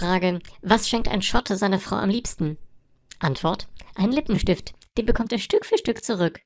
Frage, was schenkt ein Schotte seiner Frau am liebsten? Antwort, einen Lippenstift. Den bekommt er Stück für Stück zurück.